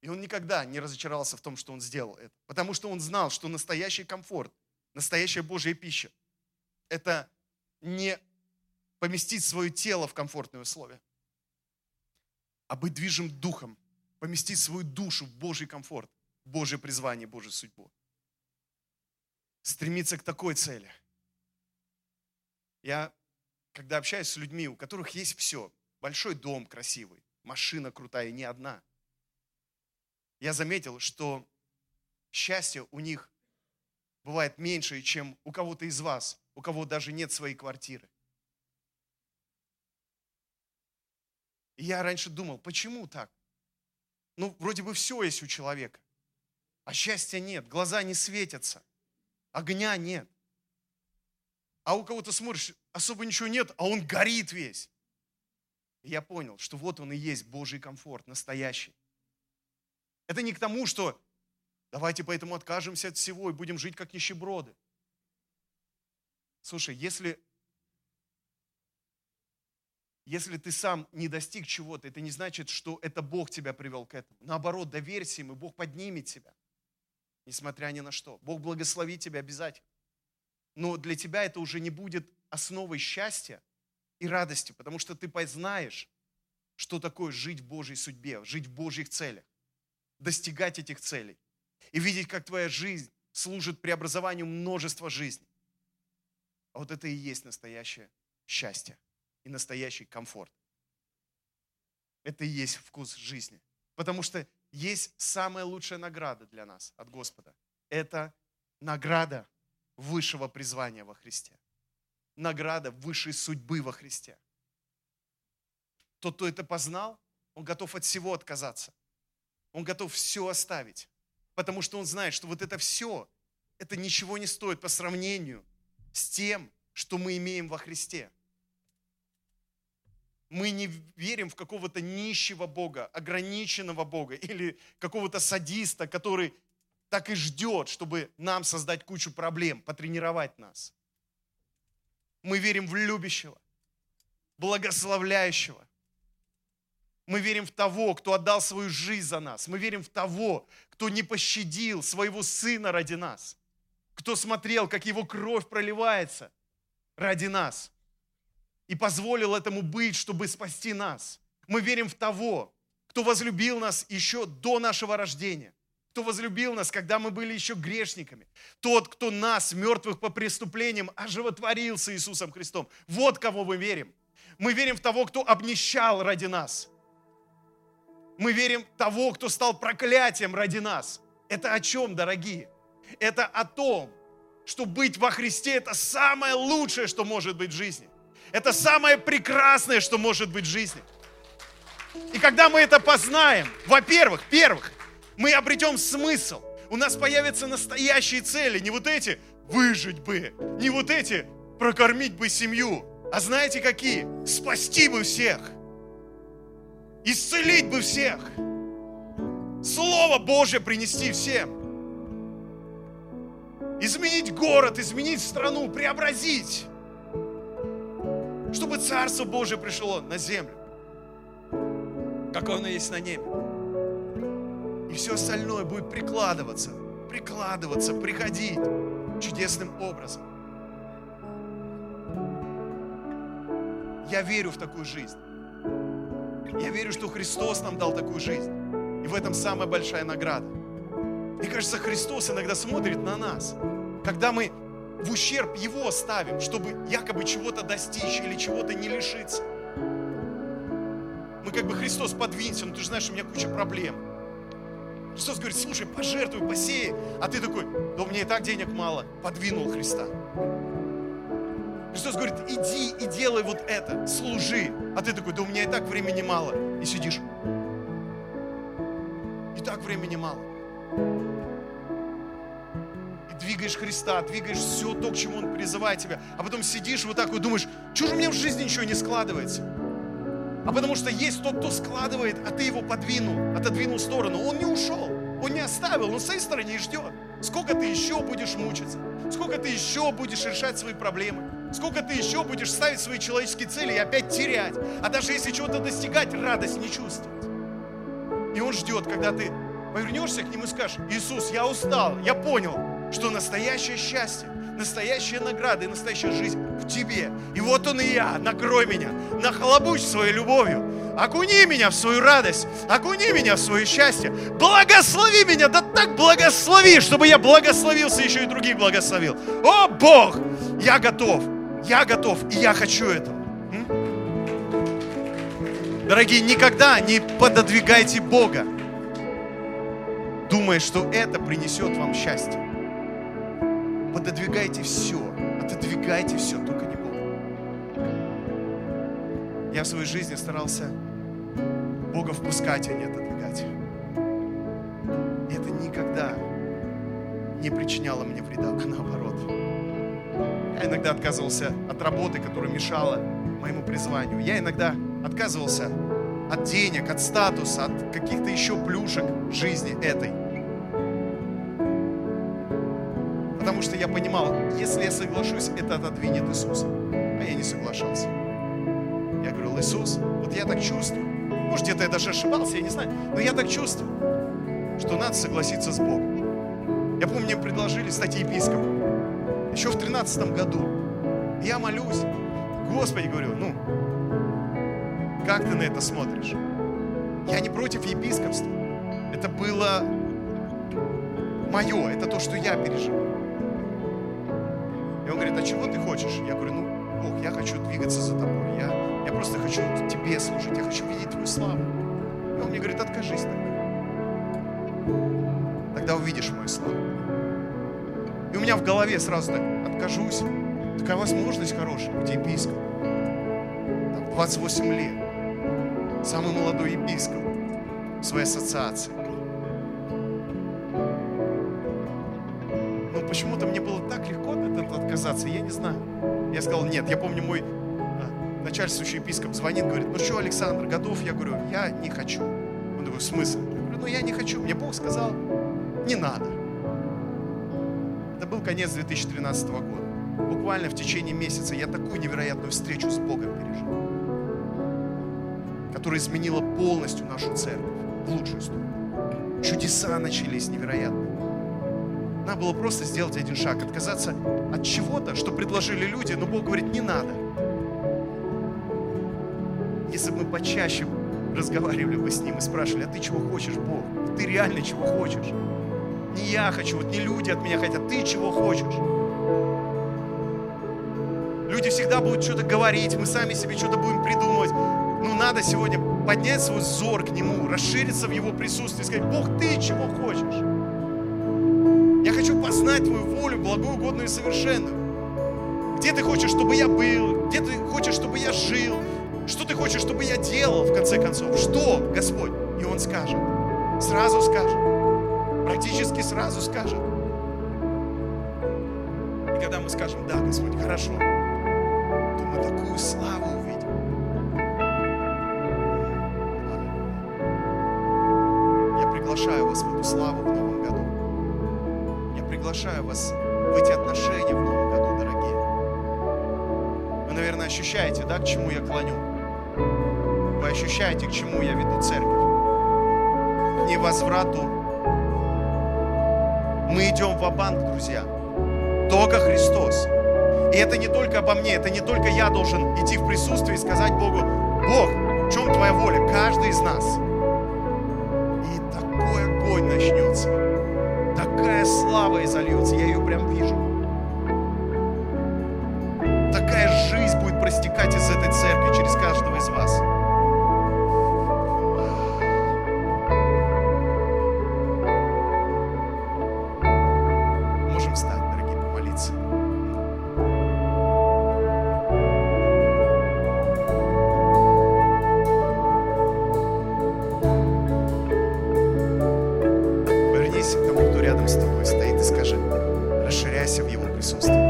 И он никогда не разочаровался в том, что он сделал это. Потому что он знал, что настоящий комфорт, настоящая Божья пища – это не поместить свое тело в комфортные условия, а быть движим духом, поместить свою душу в Божий комфорт, Божье призвание, Божью судьбу. Стремиться к такой цели. Я, когда общаюсь с людьми, у которых есть все, большой дом красивый, машина крутая, не одна – я заметил, что счастье у них бывает меньше, чем у кого-то из вас, у кого даже нет своей квартиры. И я раньше думал, почему так? Ну, вроде бы все есть у человека, а счастья нет, глаза не светятся, огня нет. А у кого-то смотришь, особо ничего нет, а он горит весь. И я понял, что вот он и есть Божий комфорт, настоящий. Это не к тому, что давайте поэтому откажемся от всего и будем жить как нищеброды. Слушай, если, если ты сам не достиг чего-то, это не значит, что это Бог тебя привел к этому. Наоборот, доверься ему, Бог поднимет тебя, несмотря ни на что. Бог благословит тебя обязательно. Но для тебя это уже не будет основой счастья и радости, потому что ты познаешь, что такое жить в Божьей судьбе, жить в Божьих целях достигать этих целей и видеть, как твоя жизнь служит преобразованию множества жизней. А вот это и есть настоящее счастье и настоящий комфорт. Это и есть вкус жизни. Потому что есть самая лучшая награда для нас от Господа. Это награда высшего призвания во Христе. Награда высшей судьбы во Христе. Тот, кто это познал, он готов от всего отказаться. Он готов все оставить. Потому что он знает, что вот это все, это ничего не стоит по сравнению с тем, что мы имеем во Христе. Мы не верим в какого-то нищего Бога, ограниченного Бога или какого-то садиста, который так и ждет, чтобы нам создать кучу проблем, потренировать нас. Мы верим в любящего, благословляющего. Мы верим в того, кто отдал свою жизнь за нас. Мы верим в того, кто не пощадил своего сына ради нас. Кто смотрел, как его кровь проливается ради нас. И позволил этому быть, чтобы спасти нас. Мы верим в того, кто возлюбил нас еще до нашего рождения кто возлюбил нас, когда мы были еще грешниками. Тот, кто нас, мертвых по преступлениям, оживотворил с Иисусом Христом. Вот кого мы верим. Мы верим в того, кто обнищал ради нас. Мы верим того, кто стал проклятием ради нас. Это о чем, дорогие? Это о том, что быть во Христе – это самое лучшее, что может быть в жизни. Это самое прекрасное, что может быть в жизни. И когда мы это познаем, во-первых, первых, мы обретем смысл. У нас появятся настоящие цели, не вот эти выжить бы, не вот эти прокормить бы семью, а знаете какие? Спасти бы всех, исцелить бы всех, Слово Божье принести всем, изменить город, изменить страну, преобразить, чтобы Царство Божье пришло на землю, как оно есть на небе. И все остальное будет прикладываться, прикладываться, приходить чудесным образом. Я верю в такую жизнь. Я верю, что Христос нам дал такую жизнь. И в этом самая большая награда. Мне кажется, Христос иногда смотрит на нас, когда мы в ущерб Его ставим, чтобы якобы чего-то достичь или чего-то не лишиться. Мы как бы Христос подвинься, ну ты же знаешь, у меня куча проблем. Христос говорит, слушай, пожертвуй, посей. А ты такой, да у меня и так денег мало. Подвинул Христа. Христос говорит, иди и делай вот это, служи. А ты такой, да у меня и так времени мало. И сидишь. И так времени мало. И двигаешь Христа, двигаешь все то, к чему Он призывает тебя. А потом сидишь вот так и думаешь, что же у меня в жизни ничего не складывается? а потому что есть тот, кто складывает, а ты его подвинул, отодвинул в сторону. Он не ушел, он не оставил, он в своей стороне и ждет. Сколько ты еще будешь мучиться? Сколько ты еще будешь решать свои проблемы? Сколько ты еще будешь ставить свои человеческие цели и опять терять? А даже если чего-то достигать, радость не чувствовать. И он ждет, когда ты повернешься к нему и скажешь, Иисус, я устал, я понял, что настоящее счастье настоящая награда и настоящая жизнь в тебе. И вот он и я, накрой меня, нахлобучь своей любовью, окуни меня в свою радость, окуни меня в свое счастье, благослови меня, да так благослови, чтобы я благословился, еще и других благословил. О, Бог, я готов, я готов, и я хочу этого. Дорогие, никогда не пододвигайте Бога, думая, что это принесет вам счастье пододвигайте все, отодвигайте все, только не Бога. Я в своей жизни старался Бога впускать, а не отодвигать. И это никогда не причиняло мне вреда, а наоборот. Я иногда отказывался от работы, которая мешала моему призванию. Я иногда отказывался от денег, от статуса, от каких-то еще плюшек жизни этой. Потому что я понимал, если я соглашусь, это отодвинет Иисуса. А я не соглашался. Я говорил, Иисус, вот я так чувствую. Может, где-то я даже ошибался, я не знаю. Но я так чувствую, что надо согласиться с Богом. Я помню, мне предложили стать епископом. Еще в тринадцатом году. Я молюсь. Господи, говорю, ну, как ты на это смотришь? Я не против епископства. Это было мое, это то, что я пережил. И он говорит, а чего ты хочешь? Я говорю, ну, Бог, я хочу двигаться за тобой, я, я просто хочу тебе служить, я хочу видеть твою славу. И он мне говорит, откажись тогда. Тогда увидишь мою славу. И у меня в голове сразу так, откажусь. Такая возможность хорошая, где епископ. Там 28 лет. Самый молодой епископ в своей ассоциации. Но почему-то мне было так легко от этого отказаться, я не знаю. Я сказал, нет, я помню, мой а, начальствующий епископ звонит, говорит, ну что, Александр, готов? Я говорю, я не хочу. Он такой, в смысле? Я говорю, ну я не хочу. Мне Бог сказал, не надо. Был конец 2013 года. Буквально в течение месяца я такую невероятную встречу с Богом пережил, которая изменила полностью нашу церковь в лучшую сторону. Чудеса начались невероятные. Надо было просто сделать один шаг, отказаться от чего-то, что предложили люди, но Бог говорит, не надо. Если бы мы почаще разговаривали бы с Ним и спрашивали, а ты чего хочешь, Бог? Ты реально чего хочешь? Не я хочу, вот не люди от меня хотят, ты чего хочешь? Люди всегда будут что-то говорить, мы сами себе что-то будем придумывать. Ну, надо сегодня поднять свой взор к Нему, расшириться в Его присутствии, сказать, Бог, ты чего хочешь? Я хочу познать Твою волю, благую, угодную и совершенную. Где Ты хочешь, чтобы я был? Где Ты хочешь, чтобы я жил? Что Ты хочешь, чтобы я делал, в конце концов? Что, Господь? И Он скажет. Сразу скажет. Практически сразу скажет. И когда мы скажем, да, Господь, хорошо, то мы такую славу увидим. Я приглашаю вас в эту славу в новом году. Я приглашаю вас в эти отношения в новом году, дорогие. Вы, наверное, ощущаете, да, к чему я клоню? Вы ощущаете, к чему я веду церковь? К невозврату. Мы идем в банк друзья. Только Христос. И это не только обо мне, это не только я должен идти в присутствие и сказать Богу, Бог, в чем твоя воля? Каждый из нас. И такой огонь начнется. Такая слава изольется, я ее прям вижу. Расширяйся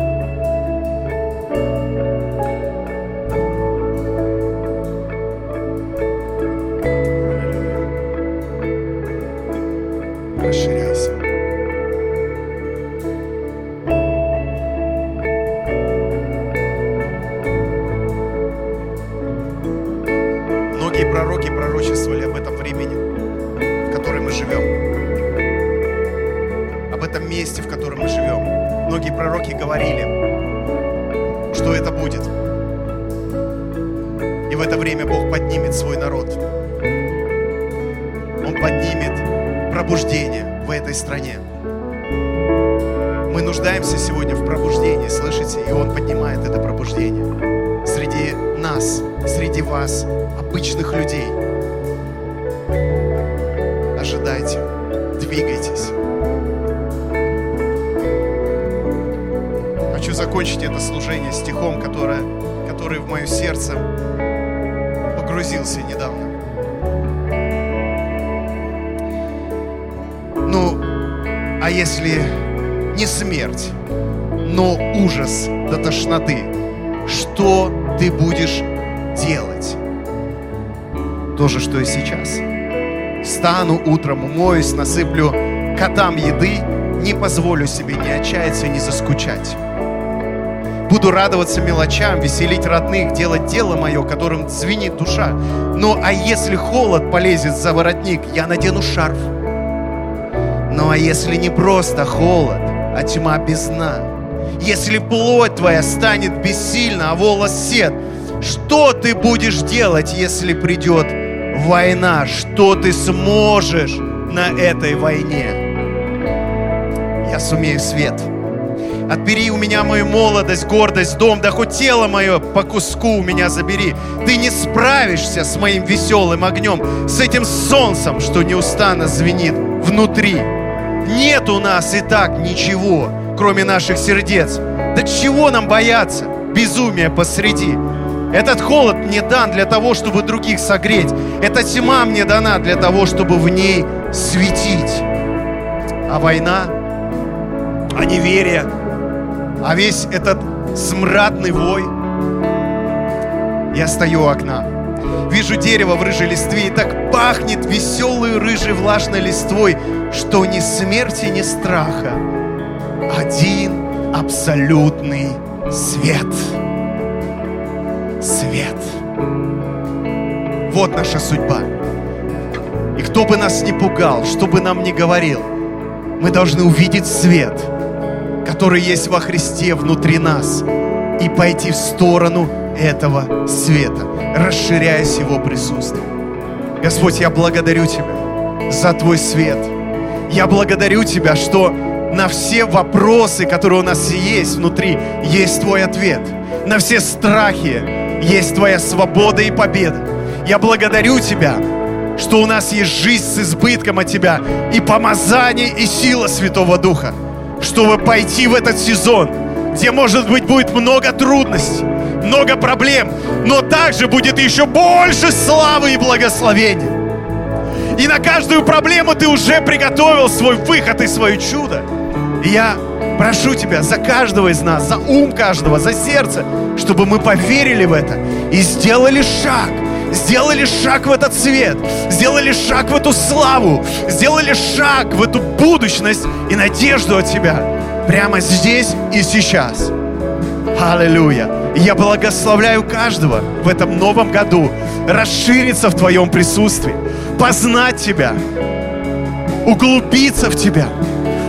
служение стихом, которое, который в мое сердце погрузился недавно. Ну, а если не смерть, но ужас до тошноты, что ты будешь делать? То же, что и сейчас. Встану утром, умоюсь, насыплю котам еды, не позволю себе ни отчаяться, ни заскучать. Буду радоваться мелочам, веселить родных, делать дело мое, которым звенит душа. Ну а если холод полезет за воротник, я надену шарф. Ну а если не просто холод, а тьма без дна, если плоть твоя станет бессильна, а волос сед, что ты будешь делать, если придет война? Что ты сможешь на этой войне? Я сумею свет. Отбери у меня мою молодость, гордость, дом, да хоть тело мое по куску у меня забери. Ты не справишься с моим веселым огнем, с этим солнцем, что неустанно звенит внутри. Нет у нас и так ничего, кроме наших сердец. Да чего нам бояться? Безумие посреди. Этот холод мне дан для того, чтобы других согреть. Эта тьма мне дана для того, чтобы в ней светить. А война, а неверие, а весь этот смрадный вой. Я стою у окна, вижу дерево в рыжей листве, и так пахнет веселой рыжей влажной листвой, что ни смерти, ни страха. Один абсолютный свет. Свет. Вот наша судьба. И кто бы нас ни пугал, что бы нам ни говорил, мы должны увидеть свет – который есть во Христе внутри нас, и пойти в сторону этого света, расширяясь Его присутствием. Господь, я благодарю Тебя за Твой свет. Я благодарю Тебя, что на все вопросы, которые у нас есть внутри, есть Твой ответ. На все страхи есть Твоя свобода и победа. Я благодарю Тебя, что у нас есть жизнь с избытком от Тебя и помазание и сила Святого Духа чтобы пойти в этот сезон, где, может быть, будет много трудностей, много проблем, но также будет еще больше славы и благословения. И на каждую проблему ты уже приготовил свой выход и свое чудо. И я прошу тебя за каждого из нас, за ум каждого, за сердце, чтобы мы поверили в это и сделали шаг – сделали шаг в этот свет, сделали шаг в эту славу, сделали шаг в эту будущность и надежду от Тебя прямо здесь и сейчас. Аллилуйя. Я благословляю каждого в этом новом году расшириться в Твоем присутствии, познать Тебя, углубиться в Тебя,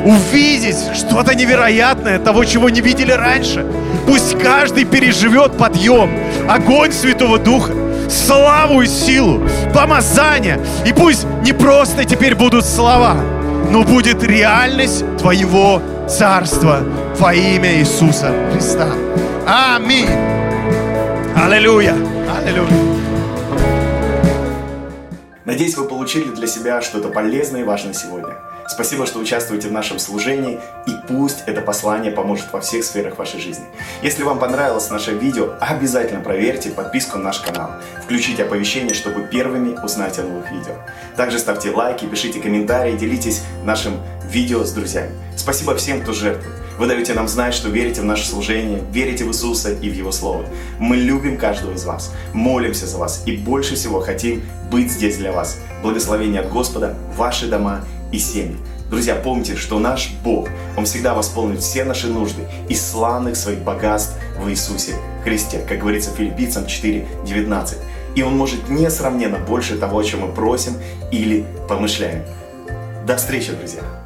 увидеть что-то невероятное, того, чего не видели раньше. Пусть каждый переживет подъем, огонь Святого Духа, славу и силу, помазание. И пусть не просто теперь будут слова, но будет реальность Твоего Царства во имя Иисуса Христа. Аминь. Аллилуйя. Аллилуйя. Надеюсь, вы получили для себя что-то полезное и важное сегодня. Спасибо, что участвуете в нашем служении, и пусть это послание поможет во всех сферах вашей жизни. Если вам понравилось наше видео, обязательно проверьте подписку на наш канал. Включите оповещения, чтобы первыми узнать о новых видео. Также ставьте лайки, пишите комментарии, делитесь нашим видео с друзьями. Спасибо всем, кто жертвует. Вы даете нам знать, что верите в наше служение, верите в Иисуса и в Его Слово. Мы любим каждого из вас, молимся за вас и больше всего хотим быть здесь для вас. Благословение от Господа, ваши дома и семьи. Друзья, помните, что наш Бог, Он всегда восполнит все наши нужды из славных своих богатств в Иисусе Христе, как говорится филиппийцам 4.19. И Он может несравненно больше того, о чем мы просим или помышляем. До встречи, друзья!